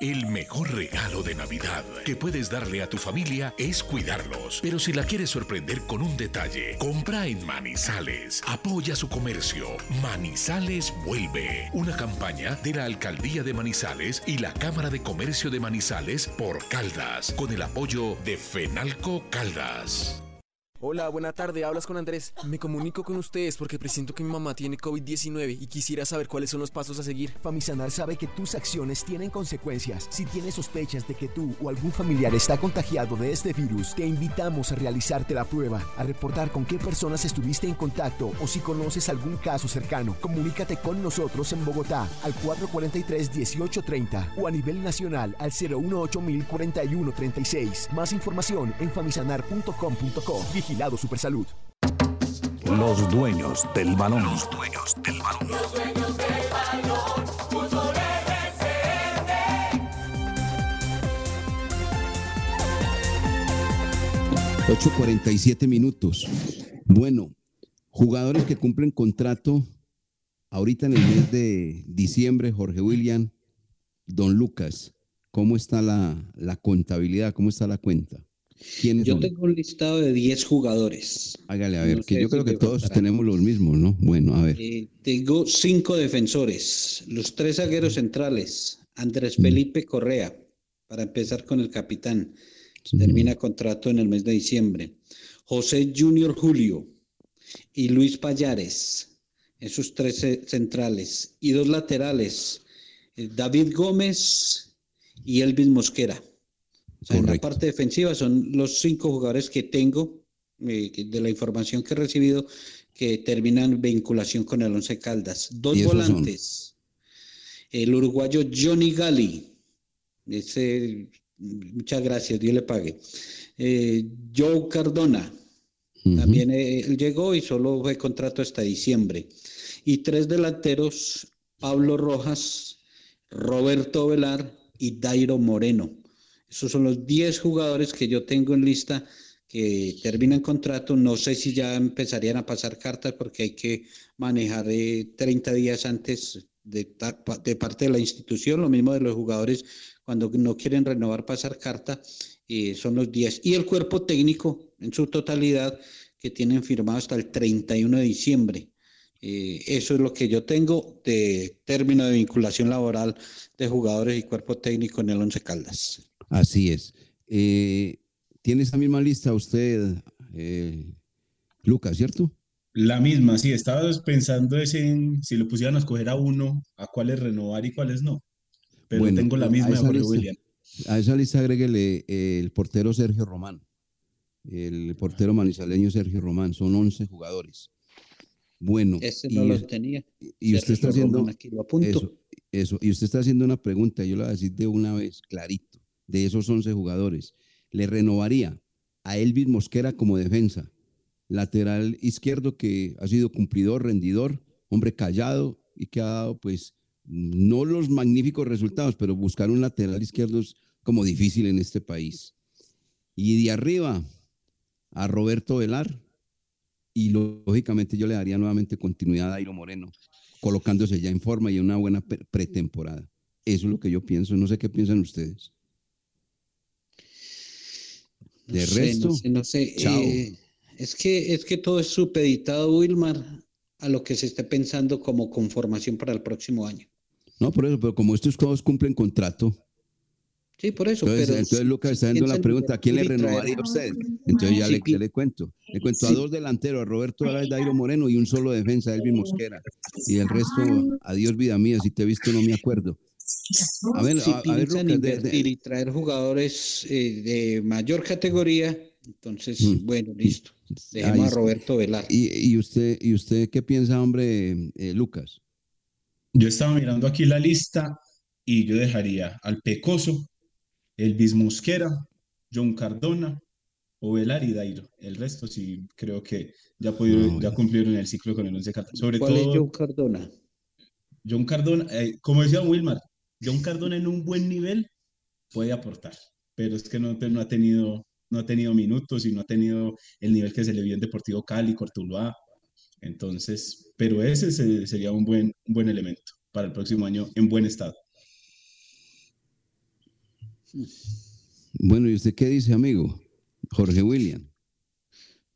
El mejor regalo de Navidad que puedes darle a tu familia es cuidarlos. Pero si la quieres sorprender con un detalle, compra en Manizales. Apoya su comercio. Manizales vuelve. Una campaña de la Alcaldía de Manizales y la Cámara de Comercio de Manizales por Caldas, con el apoyo de Fenalco Caldas. Hola, buena tarde, hablas con Andrés. Me comunico con ustedes porque presiento que mi mamá tiene COVID-19 y quisiera saber cuáles son los pasos a seguir. Famisanar sabe que tus acciones tienen consecuencias. Si tienes sospechas de que tú o algún familiar está contagiado de este virus, te invitamos a realizarte la prueba, a reportar con qué personas estuviste en contacto o si conoces algún caso cercano. Comunícate con nosotros en Bogotá al 443-1830 o a nivel nacional al 018-041-36. Más información en famisanar.com.co. Vigilado Supersalud. Los dueños del balón. Los dueños del balón. Los dueños del balón, fútbol RCN. 8.47 minutos. Bueno, jugadores que cumplen contrato ahorita en el mes de diciembre, Jorge William, Don Lucas, ¿cómo está la, la contabilidad? ¿Cómo está la cuenta? ¿Quiénes Yo son? tengo un listado de 10 jugadores. Hágale a ver, No que yo creo que todos tenemos los mismos, ¿no? Bueno, a ver. Eh, tengo cinco defensores, los tres zagueros centrales, Mm. Andrés Felipe Correa, para empezar con el capitán, termina contrato en el mes de diciembre, José Junior Julio y Luis Payares, esos tres eh, centrales, y dos laterales, eh, David Gómez y Elvis Mosquera. O sea, en la parte defensiva son los cinco jugadores que tengo eh, de la información que he recibido que terminan vinculación con el Once Caldas. Dos volantes. El uruguayo Johnny Gali. Ese, muchas gracias, Dios le pague. Eh, Joe Cardona. También eh, él llegó y solo fue contrato hasta diciembre. Y tres delanteros, Pablo Rojas, Roberto Velar y Dairo Moreno. Esos son los 10 jugadores que yo tengo en lista que terminan contrato. No sé si ya empezarían a pasar cartas porque hay que manejar eh, 30 días antes de, parte de la institución. Lo mismo de los jugadores cuando no quieren renovar, pasar carta, eh, son los 10. Y el cuerpo técnico en su totalidad que tienen firmado hasta el 31 de diciembre. Eh, eso es lo que yo tengo de término de vinculación laboral de jugadores y cuerpo técnico en el Once Caldas. Así es. Eh, ¿Tiene esa misma lista usted, eh, Lucas, cierto? La misma, sí, estaba pensando en si lo pusieran a escoger a uno, a cuáles renovar y cuáles no. Pero Bueno, tengo la a misma de esa Jorge lista- William. A esa lista agréguele eh, el portero Sergio Román, el portero manizaleño Sergio Román, son 11 jugadores. Bueno, Ese no y, lo tenía. y usted está haciendo Román, aquí lo apunto. eso, eso, y usted está haciendo una pregunta, yo la voy a decir de una vez, clarito, de esos 11 jugadores, le renovaría a Elvis Mosquera como defensa, lateral izquierdo que ha sido cumplidor, rendidor, hombre callado y que ha dado pues no los magníficos resultados, pero buscar un lateral izquierdo es como difícil en este país. Y de arriba a Roberto Velar y lógicamente yo le daría nuevamente continuidad a Dairo Moreno, colocándose ya en forma y en una buena pre- pretemporada. Eso es lo que yo pienso, no sé qué piensan ustedes. No De sé, resto, no sé, no sé. chao. Eh, es, que, es que todo es supeditado, Wilmar, a lo que se esté pensando como conformación para el próximo año. No, por eso, pero como estos todos cumplen contrato, Sí, por eso. entonces, pero entonces Lucas si está haciendo la pregunta, ¿a quién le renovaría a usted? Entonces ya le, ya le cuento. Le cuento a dos delanteros, a Roberto y Dairo Moreno y un solo defensa, Elvin Mosquera. Y el resto, adiós vida mía, si te he visto no me acuerdo. A ver, si a, a ver, piensan Lucas, de- de- invertir y traer jugadores eh, de mayor categoría, entonces, bueno, listo. Dejemos Mm. Ahí a. Roberto Velar. ¿Y, y usted, ¿Y usted qué piensa, hombre, eh, Lucas? Yo estaba mirando aquí la lista y yo dejaría al Pecoso, Elvis Mosquera, John Cardona, Ovelar y Dairo. El resto sí creo que ya, pudieron, ya cumplieron el ciclo con el Once Caldas. Sobre ¿Cuál es todo Joe Cardona? John Cardona, eh, como decía Wilmar, John Cardona en un buen nivel puede aportar, pero es que no, ha tenido, no ha tenido minutos y no ha tenido el nivel que se le vio en Deportivo Cali, Cortuluá. Entonces, pero ese se- sería un buen, un buen elemento para el próximo año en buen estado. Bueno, ¿y usted qué dice, amigo? Jorge William.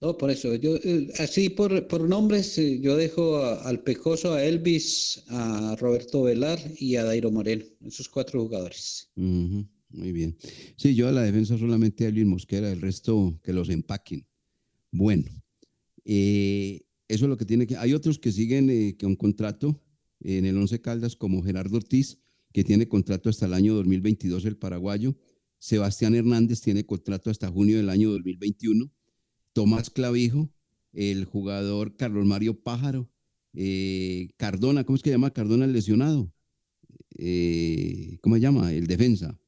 No, por eso, yo, eh, así por, por nombres, eh, yo dejo al Pecoso, a Elvis, a Roberto Velar y a Dairo Moreno, esos cuatro jugadores. Muy bien. Sí, yo a la defensa solamente a Elvin Mosquera, el resto que los empaquen. Bueno, eh, eso es lo que tiene que... Hay otros que siguen con contrato en el Once Caldas, como Gerardo Ortiz, que tiene contrato hasta el año 2022, el paraguayo. Sebastián Hernández tiene contrato hasta junio del año 2021. Tomás Clavijo, el jugador Carlos Mario Pájaro, eh, Cardona, ¿cómo es que se llama Cardona el lesionado? Eh, ¿Cómo se llama? El defensa.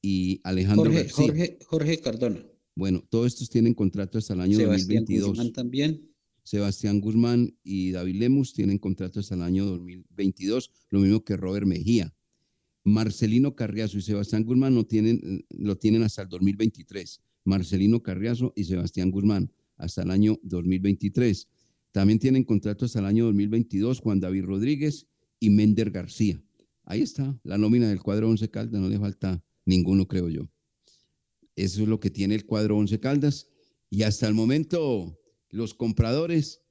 Y Alejandro Jorge, García. Jorge, Jorge Cardona. Bueno, todos estos tienen contrato hasta el año Sebastián 2022. Guzmán también. Sebastián Guzmán y David Lemus tienen contrato hasta el año 2022, lo mismo que Robert Mejía. Marcelino Carriazo y Sebastián Guzmán no tienen, lo tienen hasta el 2023. Marcelino Carriazo y Sebastián Guzmán hasta el año 2023. También tienen contrato hasta el año 2022 Juan David Rodríguez y Mender García. Ahí está, la nómina del cuadro 11 Caldas, no le falta ninguno, creo yo. Eso es lo que tiene el cuadro 11 Caldas. Y hasta el momento, los compradores,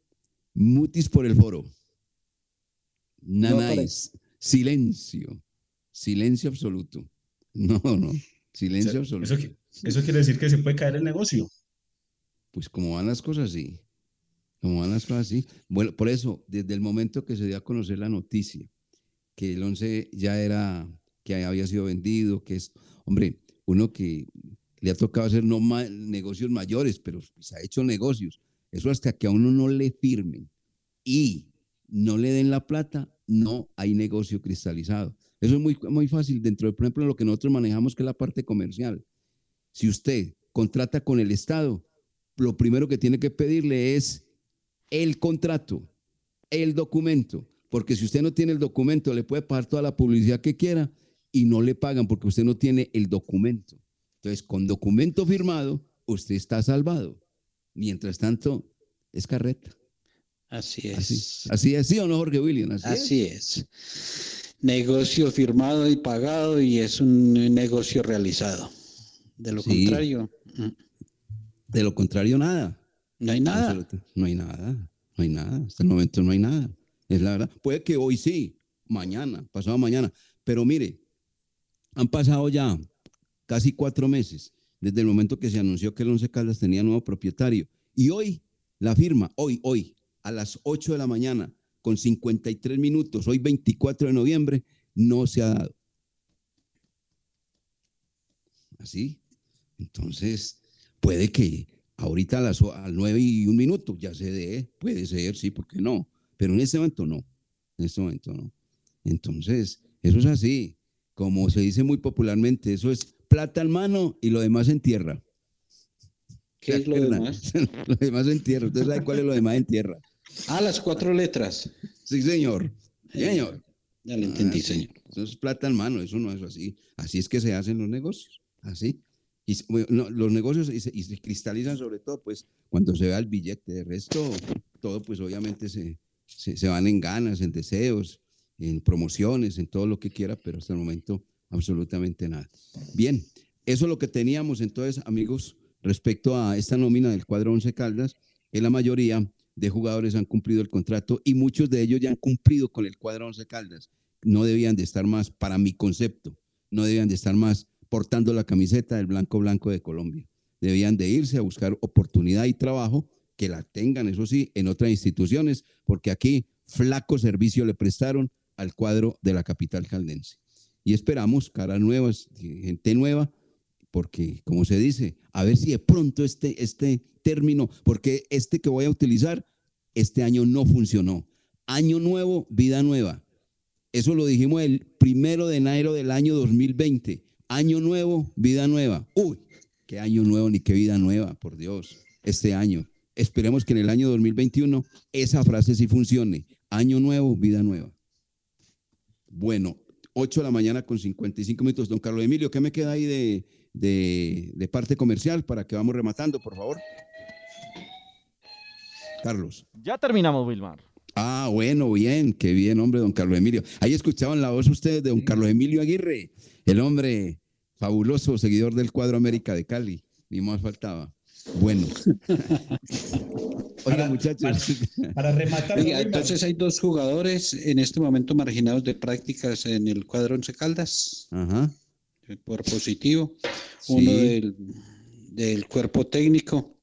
mutis por el foro. Nanáis, silencio, silencio absoluto. No, no, silencio O sea, absoluto. Eso, eso quiere decir que se puede caer el negocio. Pues como van las cosas, sí. Como van las cosas, sí. Bueno, por eso, desde el momento que se dio a conocer la noticia, que el 11 ya era, que había sido vendido, que es, hombre, uno que le ha tocado hacer no ma- negocios mayores, pero se ha hecho negocios. Eso hasta que a uno no le firmen y no le den la plata, no hay negocio cristalizado. Eso es muy, muy fácil dentro de, por ejemplo, lo que nosotros manejamos, que es la parte comercial. Si usted contrata con el Estado, lo primero que tiene que pedirle es el contrato, el documento, porque si usted no tiene el documento, le puede pagar toda la publicidad que quiera y no le pagan porque usted no tiene el documento. Entonces, con documento firmado, usted está salvado. Mientras tanto, es carreta. Así es. Así, así es, ¿sí o no, Jorge William? Así, Así es. es. Negocio firmado y pagado y es un negocio realizado. De lo Sí. contrario, mm, De lo contrario, nada. no hay nada. No hay nada, no hay nada. Hasta el momento no hay nada. Es la verdad. Puede que hoy sí, mañana, pasado mañana. Pero mire, han pasado ya casi cuatro meses desde el momento que se anunció que el Once Caldas tenía nuevo propietario. Y hoy, la firma, hoy, hoy, a las 8 de la mañana, con 53 minutos, hoy 24 de noviembre, no se ha dado. Así. Entonces, puede que ahorita a las 9 y un minuto ya se dé, puede ser, sí, ¿por qué no? Pero en este momento no, en este momento no. Entonces, eso es así, como se dice muy popularmente, eso es plata en mano y lo demás en tierra. ¿Qué es lo [laughs] demás? lo demás en tierra. ¿Usted sabe cuál es lo demás en tierra? Ah, las cuatro letras. Sí, señor. Sí, Eh, señor. Ya lo entendí, Ah, señor. Eso es plata en mano, eso no es así. Así es que se hacen los negocios, así. Los negocios y se cristalizan sobre todo, pues, cuando se vea el billete. De resto, todo, pues, obviamente se, se, se van en ganas, en deseos, en promociones, en todo lo que quiera, pero hasta el momento absolutamente nada. Bien, eso es lo que teníamos entonces, amigos, respecto a esta nómina del cuadro 11 Caldas, que la mayoría de jugadores han cumplido el contrato y muchos de ellos ya han cumplido con el cuadro 11 Caldas. No debían de estar más, para mi concepto, no debían de estar más portando la camiseta del blanco blanco de Colombia. Debían de irse a buscar oportunidad y trabajo, que la tengan, eso sí, en otras instituciones, porque aquí flaco servicio le prestaron al cuadro de la capital caldense. Y esperamos caras nuevas, gente nueva, porque como se dice, a ver si de pronto este, este término, porque este que voy a utilizar, este año no funcionó. Año nuevo, vida nueva. Eso lo dijimos el primero de enero del año 2020. Año nuevo, vida nueva. Uy, qué año nuevo ni qué vida nueva, por Dios, este año. Esperemos que en el año 2021 esa frase sí funcione. Año nuevo, vida nueva. Bueno, 8 de la mañana con 55 minutos. Don Carlos Emilio, ¿qué me queda ahí de, de, de parte comercial para que vamos rematando, por favor? Carlos. Ya terminamos, Wilmar. Ah, bueno, bien, qué bien, hombre, don Carlos Emilio. Ahí escuchaban la voz ustedes de don Carlos Emilio Aguirre, el hombre fabuloso, seguidor del cuadro América de Cali. Ni más faltaba. Bueno. Oiga, muchachos. Para rematar, Oiga, entonces hay dos jugadores en este momento marginados de prácticas en el cuadro Once Caldas Ajá. por positivo. Sí. Uno del, del cuerpo técnico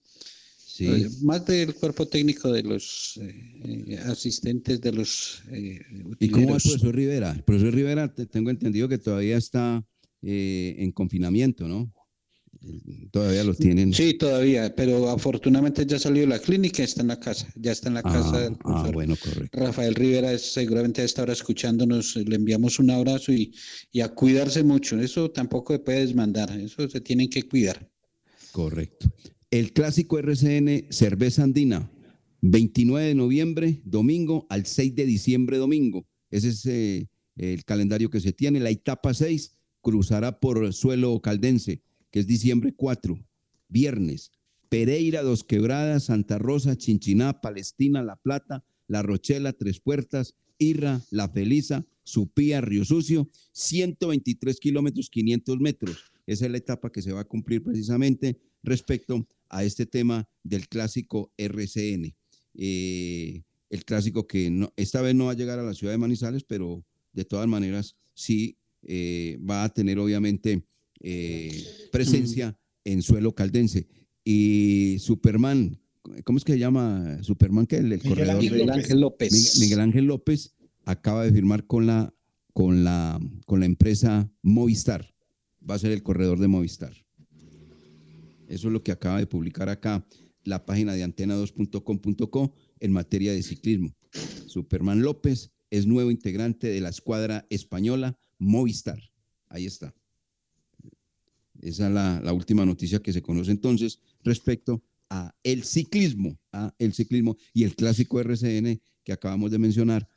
Sí. Eh, Más del cuerpo técnico de los eh, asistentes de los eh, ¿Y cómo va el profesor Rivera? El profesor Rivera, te- tengo entendido que todavía está eh, en confinamiento, ¿no? Todavía lo tienen. Sí, todavía, pero afortunadamente ya salió de la clínica, está en la casa, ya está en la casa Ah, del ah, profesor bueno, correcto. Rafael Rivera, es- seguramente a esta hora escuchándonos, le enviamos un abrazo y, y a cuidarse mucho, eso tampoco se puede desmandar, eso se tienen que cuidar. Correcto. El clásico RCN Cerveza Andina, 29 de noviembre, domingo, al 6 de diciembre, domingo. Ese es eh, el calendario que se tiene. La etapa 6 cruzará por suelo caldense, que es diciembre 4, viernes. Pereira, Dos Quebradas, Santa Rosa, Chinchiná, Palestina, La Plata, La Rochela, Tres Puertas, Irra, La Feliza, Supía, Río Sucio, 123 kilómetros, 500 metros. Esa es la etapa que se va a cumplir precisamente respecto a este tema del clásico RCN. Eh, el clásico que no- esta vez no va a llegar a la ciudad de Manizales, pero de todas maneras sí eh, va a tener obviamente eh, presencia en suelo caldense. Y Superman, ¿cómo es que se llama Superman? Que el, el Miguel corredor Ángel de- López. López. Miguel, Miguel Ángel López acaba de firmar con la, con la, con la empresa Movistar. Va a ser el corredor de Movistar. Eso es lo que acaba de publicar acá la página de antena2.com.co en materia de ciclismo. Superman López es nuevo integrante de la escuadra española Movistar. Ahí está. Esa es la, última noticia que se conoce entonces respecto a el ciclismo, a el ciclismo y el clásico RCN que acabamos de mencionar